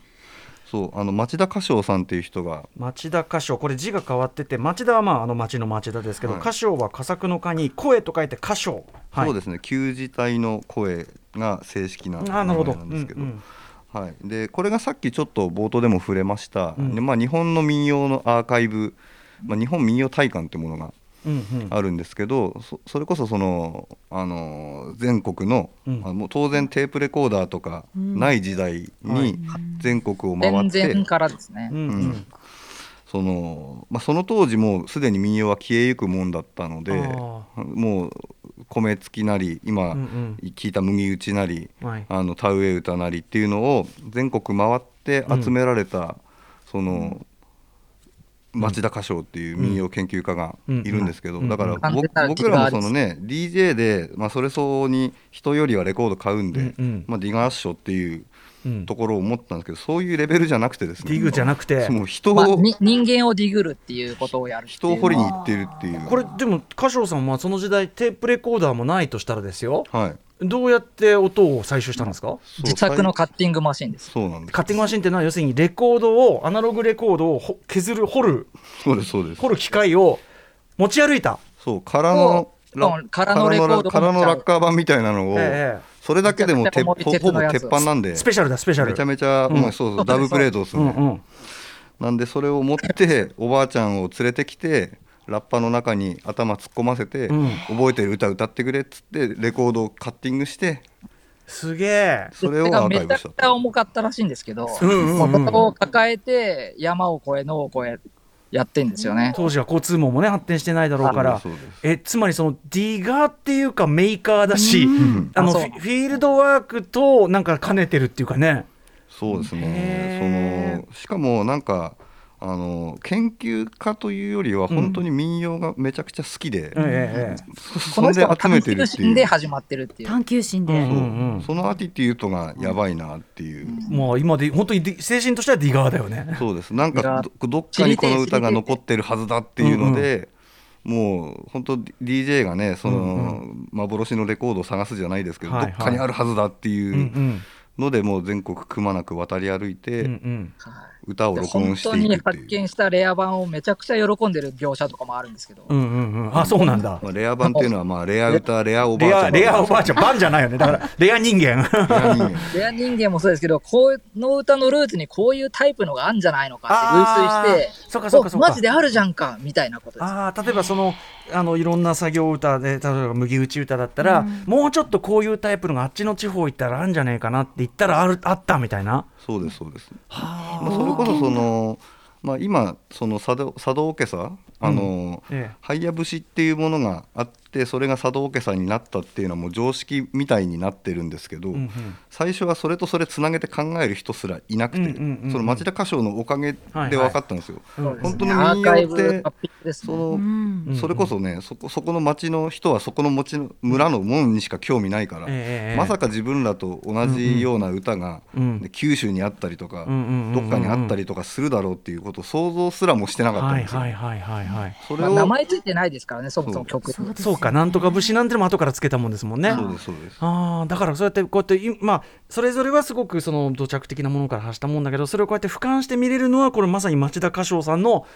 そうあの町田歌唱さんっていう人が。町田歌唱。これ字が変わってて町田はまああの町の町田ですけど、はい。歌唱は佳作の歌に声と書いて歌唱、はい、そうですね。旧字体の声が正式な名前なるほど。なんですけど、うんうん。はい、でこれがさっきちょっと冒頭でも触れました、うん。でまあ、日本の民謡のアーカイブ、まあ、日本民謡大観っていうものがあるんですけどそそれこそその、あの全国の,、うん。あのもう当然テープレコーダーとかない時代はい。に全国を回全って、そのまあ、その当時もうすでに民謡は消えゆくもんだったのであもう米付きなり今うんうん。聞いた麦打ちなり、はい。あの田植え歌なりっていうのを全国回って集められた、その町田歌唱っていう民謡研究家がいるんですけど、うん。だから僕らもそのね DJ で、まあ、それ相応に人よりはレコード買うんで、うんうん。まあ、ディガーッショっていううんところを思ったんですけどそういうレベルじゃなくてですね。ディグじゃなくて。もう人を、まあ、に人間をディグるっていうことをやる人を掘りに行ってるっていうこれでも歌唱さんはその時代テープレコーダーもないとしたらですよ。はい。どうやって音を採集したんですか？自作のカッティングマシンです。そうなんです。カッティングマシンっていうのは要するにレコードをアナログレコードをほ削る掘る。そうですそうです。掘る機械を持ち歩いた、そう空の空のレコードも空のラッカー版みたいなのを、えそれだけでもほぼ鉄板なんでえスペシャルだスペシャル。めちゃめちゃ、うん。うんそうそうダブプレートですね、うんうん。なんでそれを持っておばあちゃんを連れてきてラッパの中に頭突っ込ませて、うん。覚えてる歌歌ってくれっつってレコードをカッティングして。すげえ。それをアーカイめちゃくちブしたゃ重かったらしいんですけど、うんうんうんを抱えて山を越え野を越えやってんですよね。当時は交通網もね発展してないだろうから。えつまりその digger っていうかメーカーだし、あのあそう。フィールドワークとなんか兼ねてるっていうかね。そうですへねそのしかもなんかあの研究家というよりは本当に民謡がめちゃくちゃ好きで、えええこそれで集めてる探っていう。求心で始まってるっていう。探求心で、う。んそううんその attitude がやばいなっていう、えもう今で本当に精神としては digger だよね。そうです。なんかどどっかにこの歌が残ってるはずだっていうので、もう本当 DJ がねその、うん幻のレコードを探すじゃないですけど、はいはい。どっかにあるはずだってうんいううんので、もう全国くまなく渡り歩いて、うんうん。はい。歌をで録音して本当にいくっていう。発見したレア版をめちゃくちゃ喜んでる描写とかもあるんですけど、うんうんうん。あそうなんだ。まあ、レア版っていうのはまあレア歌レアおばあちゃんレアレアおばあちゃんバンじゃないよね。だから レア人間。レア人間。もそうですけど、この歌のルーツにこういうタイプのがあるんじゃないのかって類推して、そうかそうかそうか。おマジであるじゃんかみたいなことです。あー例えばそのあのいろんな作業歌で例えば麦打ち歌だったら、もうちょっとこういうタイプのがあっちの地方行ったらあるんじゃねえかなって言ったらあるあったみたいな。そうですそうです。まあ、それこそその、まあ、今その佐渡佐渡おけさあの、ええ。ハイヤ節っていうものがあってそれが佐渡おけさになったっていうのはもう常識みたいになってるんですけど、うんうん。最初はそれとそれつなげて考える人すらいなくて、うんうんうんうん。その町田歌唱のおかげで分かったんですよ。うんそうですね本当の民謡ってね。その、うんそれこそねそこそこの町の人はそこの町の村のもんにしか興味ないから、ええまさか自分らと同じような歌が、うんで九州にあったりとか、うんうんうんうんどっかにあったりとかするだろうっていうことを想像すらもしてなかったんはいですよ。はいはいはいはい。まあそれを、名前ついてないですからね、そもそも曲に。そうかなんとか節なんてのも後からつけたもんですもんね。そうですそうです。ああだからそうやってこうやっていまあそれぞれはすごくその土着的なものから発したもんだけどそれをこうやって俯瞰して見れるのはこれまさに町田歌唱さんの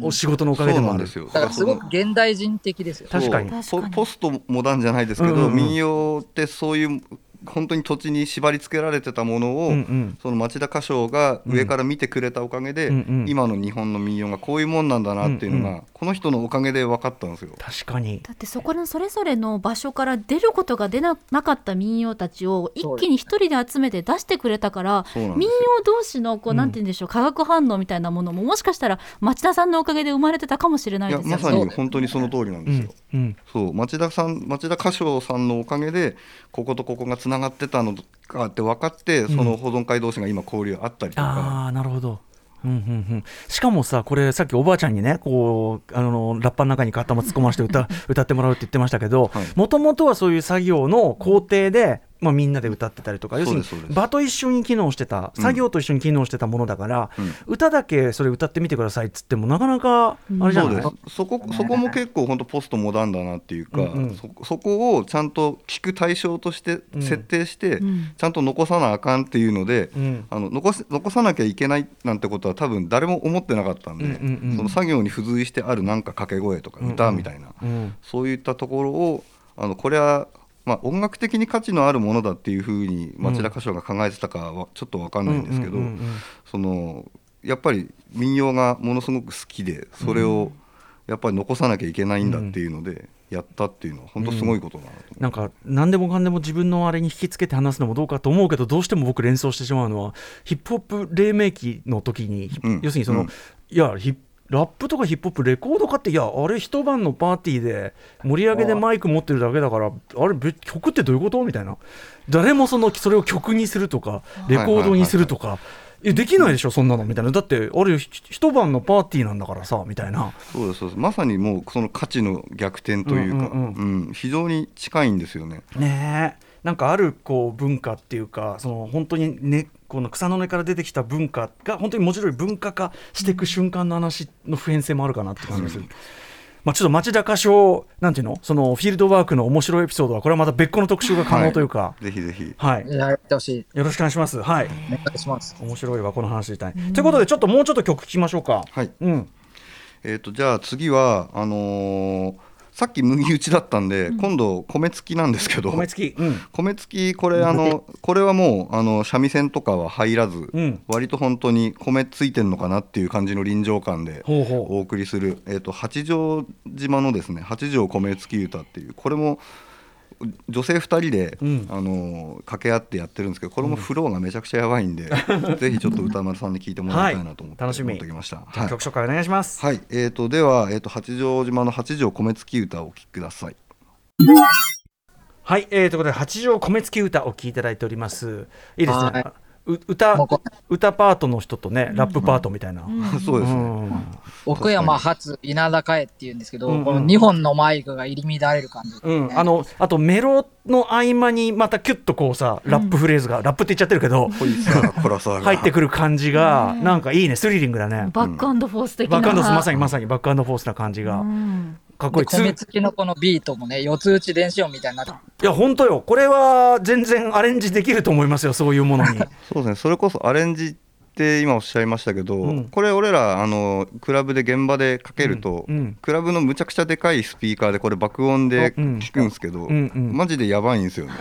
お仕事のおかげでもある。そうなんですよ。だからすごく現代人的ですよ。確かにポポストモダンじゃないですけど、うんうんうん民謡ってそういう本当に土地に縛り付けられてたものを、うんうん。その町田歌唱が上から見てくれたおかげで、うんうん今の日本の民謡がこういうもんなんだなっていうのが、うんうこの人のおかげで分かったんですよ。確かに。だってそこのそれぞれの場所から出ることが出ななかった民謡たちを一気に一人で集めて出してくれたから民謡同士のこう、うんなんて言うんでしょう化学反応みたいなものももしかしたら町田さんのおかげで生まれてたかもしれないですよ。ね。まさに本当にその通りなんうですよ。んうんそう町田さん町田歌唱さんのおかげでこことここがつながってたのかって分かって、その保存会同士が今交流あったりとか、ああなるほど。うんうんうん、しかもさこれさっきおばあちゃんにねこうあのラッパの中に頭突っ込まして歌 歌ってもらうって言ってましたけどはい。もともとはそういう作業の工程で、まあ、みんなで歌ってたりとか要するに場と一緒に機能してたうん作業と一緒に機能してたものだから、うん。歌だけそれ歌ってみてくださいっつってもなかなかあれじゃない、そうです。そこそこも結構本当ポストモダンだなっていうか、うん。うんそそこをちゃんと聞く対象としてうん設定して、うん。ちゃんと残さなあかんっていうので、うん。あの残す残さなきゃいけないなんてことは多分誰も思ってなかったんで、うんうんうん。その作業に付随してあるなんか掛け声とか歌みたいな、うん。そういったところをあのこれは、まあ、音楽的に価値のあるものだっていうふうに町田歌唱が考えてたかはちょっと分かんないんですけど、そのやっぱり民謡がものすごく好きでそれをやっぱり残さなきゃいけないんだっていうのでやったっていうのは本当すごいことだなう。なんか何でもかんでも自分のあれに引きつけて話すのもどうかと思うけどどうしても僕連想してしまうのはヒップホップ黎明期の時に、うん。要するにその、うん。いやヒップラップとかヒップホップレコード化っていやあれ一晩のパーティーで盛り上げでマイク持ってるだけだからあれべ曲ってどういうことみたいな。誰もそのそれを曲にするとかレコードにするとか。えできないでしょそんなのみたいな。だってあれひ一晩のパーティーなんだからさみたいな。そうですそうです。まさにもうその価値の逆転というか、うんうんうん非常に近いんですよね。ねえ。なんかあるこう文化っていうかその本当にねこの草の根から出てきた文化が本当に文字通り文化化していく瞬間の話の普遍性もあるかなって感じがする。まあ、ちょっと町田歌唱なんていうのそのフィールドワークの面白いエピソードはこれはまた別個の特集が可能というか、ぜひぜひはいやってほしい。よろしくお願いします。はい、お願いします。面白いわこの話したい。ということでちょっともうちょっと曲聴きましょうか。はいうん、えー、とじゃあ次はあのーさっき麦打ちだったんで、今度米付きなんですけど。米付き、うん、米付きこれあのこれはもうあの三味線とかは入らず、うん。割と本当に米ついてんのかなっていう感じの臨場感でお送りする、えー、と八丈島のですね八丈米付き歌っていうこれも女性2人で、うんあの掛け合ってやってるんですけどこれもフローがめちゃくちゃやばいんで、ぜひちょっと歌丸さんに聞いてもらいたいなと思って、はい楽しみ持ってきました。はい曲紹介お願いします。はい、えー、とでは、えー、と八丈島の八丈米付き歌をお聴きください。はい、えー、ということで八丈米付き歌お聴きいただいております。いいですね。歌歌パートの人とね、ラップパートみたいな。そうですね。うん。奥山発稲田かえっていうんですけど、この2本のマイクが入り乱れる感じ、うん、あのあとメロの合間にまたキュッとこうさラップフレーズが、ラップって言っちゃってるけど 入ってくる感じがなんかいいね。スリリングだね。バックフォース的な。バックアンドフォースまさにまさにバックアンドフォースな感じが。うんかっこいい。米付きのこのビートもね四つ打ち電子音みたいになって。いや本当よ。これは全然アレンジできると思いますよそういうものに。そうですね。それこそアレンジって今おっしゃいましたけど、うん。これ俺らあのクラブで現場でかけると、うんうん。クラブのむちゃくちゃでかいスピーカーでこれ爆音でうん。聞くんですけど、うんうん。マジでやばいんですよね。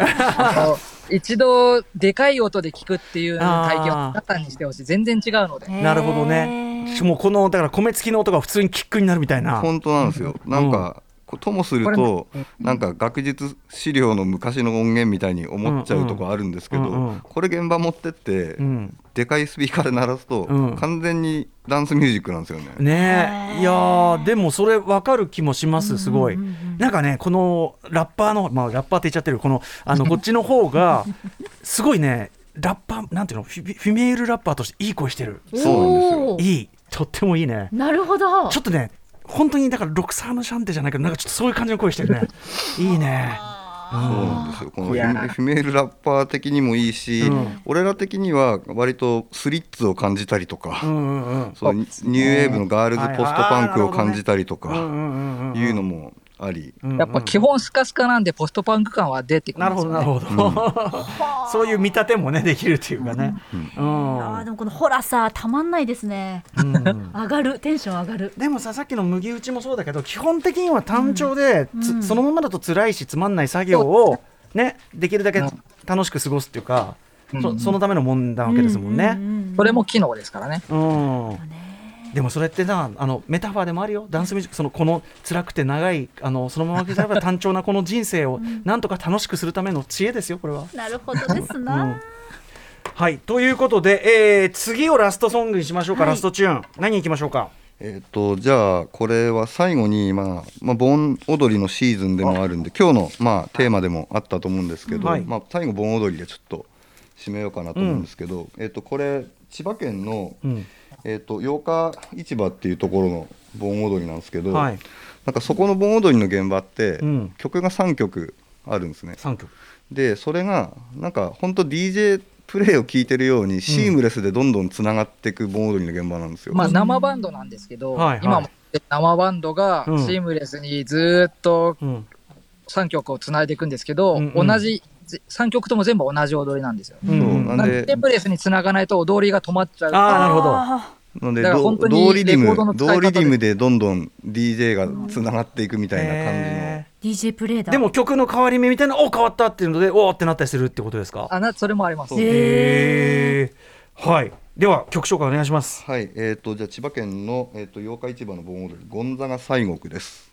一度でかい音で聞くっていう体験を皆さんにしてほしい。全然違うので。なるほどねもうこのだから米付きの音が普通にキックになるみたいな。本当なんですよ。なんか、ともすると、なんか学術資料の昔の音源みたいに思っちゃうとこあるんですけど、うんうんこれ現場持ってって、うん。でかいスピーカーで鳴らすと、うん。完全にダンスミュージックなんですよね。ねえ。いやーでもそれ分かる気もしますすごい、なんかねこのラッパーのまあラッパーって言っちゃってるこのあのこっちの方が すごいねラッパーなんていうの？フィ female ラッパーとしていい声してる。そうなんですよ。いい。とってもいいね。なるほど。ちょっとね本当にだからロクサーヌシャンテじゃないけどなんかちょっとそういう感じの声してるね。いいね。そうなんですよ。このフィ female ラッパー的にもいいし、うん。俺ら的には割とスリッツを感じたりとか、うんうんうん。そうニニューウェーブのガールズポストパンクを感じたりとかうんうんうんうん。いうのもあり、うんうん。やっぱ基本スカスカなんでポストパンク感は出てくるなんるですよ、ほどね、なるほど、そういう見立てもねできるっていうかね、うん。あーでもこのホラさたまんないですね。うん。上がるテンション上がる。でもささっきの麦打ちもそうだけど基本的には単調で、つうん。そのままだと辛いしつまんない作業をねできるだけ楽しく過ごすっていうか、そそのためのもんなわけですもんね。それも機能ですからね。うんでもそれってなあのメタファーでもあるよ。ダンスミュージックそのこの辛くて長いあのそのまま刻めば 単調なこの人生をなんとか楽しくするための知恵ですよこれは。なるほどですな。うん。はい。ということで、えー次をラストソングにしましょうか、はい。ラストチューン。何いきましょうか？えっ、とじゃあこれは最後にまあまあ盆踊りのシーズンでもあるんで今日のまあテーマでもあったと思うんですけど、はい。まあ最後盆踊りでちょっと締めようかなと思うんですけど、えっ、とこれ千葉県の、うん。えっ、と八日市場っていうところの盆踊りなんですけど、はい。なんかそこの盆踊りの現場って、うん。曲が3曲あるんですね。3曲。でそれがなんか本当 DJ プレイを聞いてるようにシームレスでどんどんつながっていく盆踊りの現場なんですよ。まあ生バンドなんですけど、はいはい。今も生バンドがうん。シームレスにずっとうん。3曲をつないでいくんですけど、うんうん。同じ3曲とも全部同じ踊りなんですよ。うなんで。テンプレスにつながないと踊りが止まっちゃう。ああなるほど。あので同リディムレコードの使い方で。同リディムでどんどん DJ がつながっていくみたいな感へー。DJ プレイだ。ーでも曲の変わり目みたいなお変わったっていうのでおーってなったりするってことですか？あなそれもあります。はい。では曲紹介お願いします。じのはい。えっ、とじゃあ千葉県のえっ、と八日市場の盆踊りゴンザガ西国です。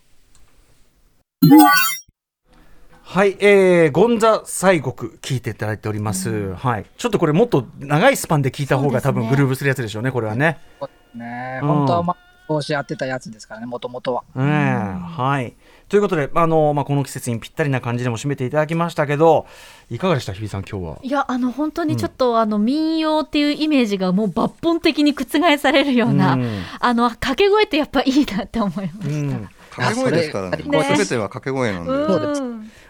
はい、えー、ゴンザ西国聞いていただいております、はい。ちょっとこれもっと長いスパンで聞いた方が多分グルーブするやつでしょうねこれはね。ね。うん。本当はまあ投資やってたやつですからね、もともとは。うん。はい。ということで、あのまあ、この季節にぴったりな感じでも締めていただきましたけどいかがでした日比さん今日は？いやあの本当にちょっと、あの民謡っていうイメージがもう抜本的に覆されるような、うん。あの掛け声ってやっぱいいなって思いました。うん掛け声ですからね。ね。すべては掛け声なんで。うん。そうです。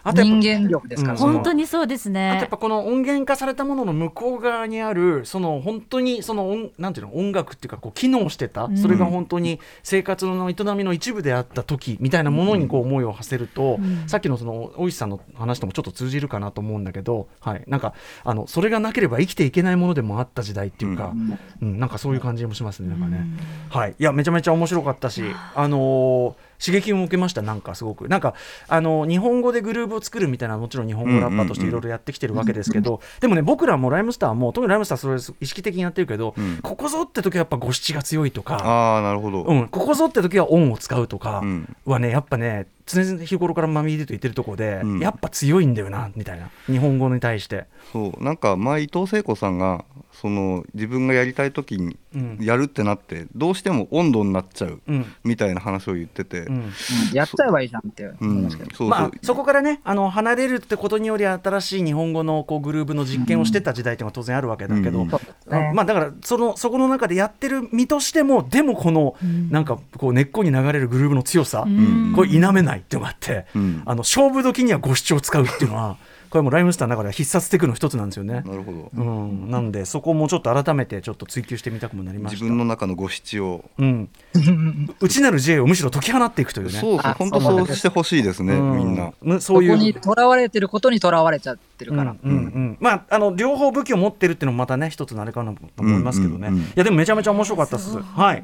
あとやっぱ人間力ですから、本当にそうですあとやねっぱこの音源化されたものの向こう側にあるその本当にその音なんていうの音楽っていうかこう機能してた、ん。それが本当に生活の営みの一部であった時みたいなものにこう思いを馳せると、うん。さっきのその大石さんの話ともちょっと通じるかなと思うんだけど、はい、なんかあのそれがなければ生きていけないものでもあった時代っていうか、うん。なんかそういう感じもしますねなんかね、はい、いやめちゃめちゃ面白かったしあのー刺激も受けましたなんかすごく。なんかあの日本語でグルーブを作るみたいなもちろん日本語ラッパーとしていろいろやってきてるわけですけど、でもね僕らもライムスターはもう特にライムスターはそれ意識的にやってるけど、うん。ここぞって時はやっぱ五七が強いとか、ああなるほど。うん、ここぞって時は音を使うとかうん。はねやっぱね常々日頃からマミーデと言ってるとこで、うん。やっぱ強いんだよなみたいな。日本語に対して。そう。なんか前伊藤聖子さんがその自分がやりたい時にうん。やるってなってどうしても温度になっちゃううん。みたいな話を言ってて、うん。うん。やっちゃえばいいじゃんっていますけど。そうそう、まあ、そこからねあの離れるってことにより新しい日本語のこうグルーブの実験をしてた時代っていうのは当然あるわけだけど、まあ、だからそのそこの中でやってる身としてもでもこの、なんかこう根っこに流れるグルーブの強さ、ん。これ否めないっていうのがあって、うん。あの勝負時には五七を使うっていうのはこれもライムスターの中では必殺テクの一つなんですよね。なるほど、うん、なんでそこもちょっと改めてちょっと追求してみたくもなりました。自分の中の五七を、うん、内なる J をむしろ解き放っていくというね。そうそうあ本当そうしてほしいですね、うん。みんな。むそういう。そこにとらわれてることにとらわれちゃってるから。うんうんうん。まああの両方武器を持ってるっていうのもまたね一つのあれかなと思いますけどね、うんうんうん。いやでもめちゃめちゃ面白かったです。はい、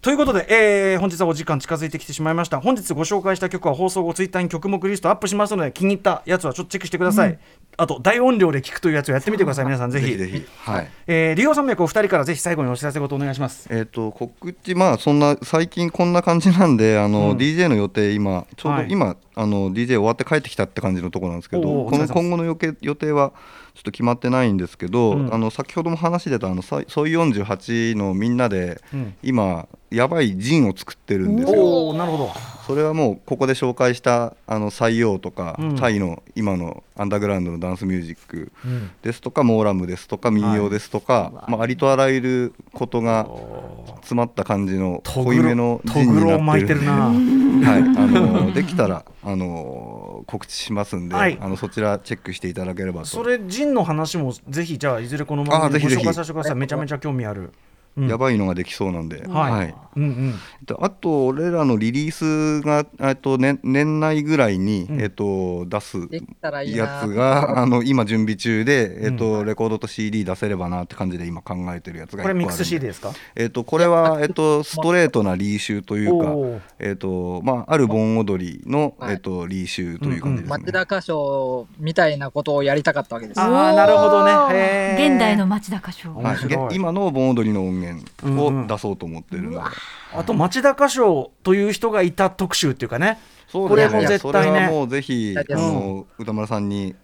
ということで、えー本日はお時間近づいてきてしまいました。本日ご紹介した曲は放送後ツイッターに曲目リストアップしますので気に入ったやつはちょっとチェックしてください、あと大音量で聞くというやつをやってみてください。皆さんぜひ。ぜひはい。え山脈お二人からぜひ最後にお知らせことお願いします。えっ、と告知まあそんな最近こんな感じなんであの、うん。DJ の予定今ちょうはい。ど今、あの DJ 終わって帰ってきたって感じのところなんですけどこの今後の予定予定はちょっと決まってないんですけど、うん。あの先ほども話出たあのソイソイ48のみんなで、うん。今やばいジンを作ってるんですよ。なるほど。それはもうここで紹介したあの採用とか、うん。タイの今のアンダーグラウンドのダンスミュージックうん。ですとかモーラムですとか民謡ですとか、まあ、ありとあらゆることが詰まった感じのと濃いめのジンになってる。巻いてるなはい、あのできたらあの告知しますんで、はい。あのそちらチェックしていただければと。それジンの話もぜひじゃあいずれこのままごあぜひぜひ紹介させてください。めちゃめちゃ興味ある。うんやばいのができそうなんで、はい、はい。うんうん。であと俺らのリリースがえっと年年内ぐらいに、うん。えっと出すできたらいいな。やつがあの今準備中で、えっとレコードと CD 出せればなって感じで今考えてるやつがこれミックス CD ですか？えっとこれはえっとストレートなリーシュというかえっとまあある盆踊りのはい。えっとリーシュという感じですね。町田歌唱みたいなことをやりたかったわけです。あーなるほどね。現代の町田歌唱。はい、今の盆踊りの音源うんうん。を出そうと思ってるので、あと町田歌唱という人がいた特集っていうかねそうこれもですね絶対ね。それはもうぜひ、うん。あの歌丸さんに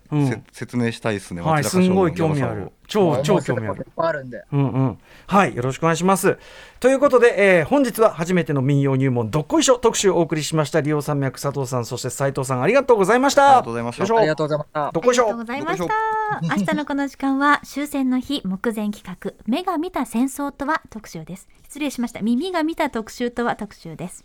説明したいですね。はいすんごい興味ある。超超興味ある。いこといっぱいあるんで。うんうん、はいよろしくお願いします。ということで、えー本日は初めての民謡入門どっこいしょ特集をお送りしました。利用山脈佐藤さんそして斉藤さんありがとうございました。ありがとうございました。ありがとうございました。どっこいしょ。ありがとうございました。明日のこの時間は終戦の日目前企画目が見た戦争とは特集です。失礼しました。耳が見た特集とは特集です。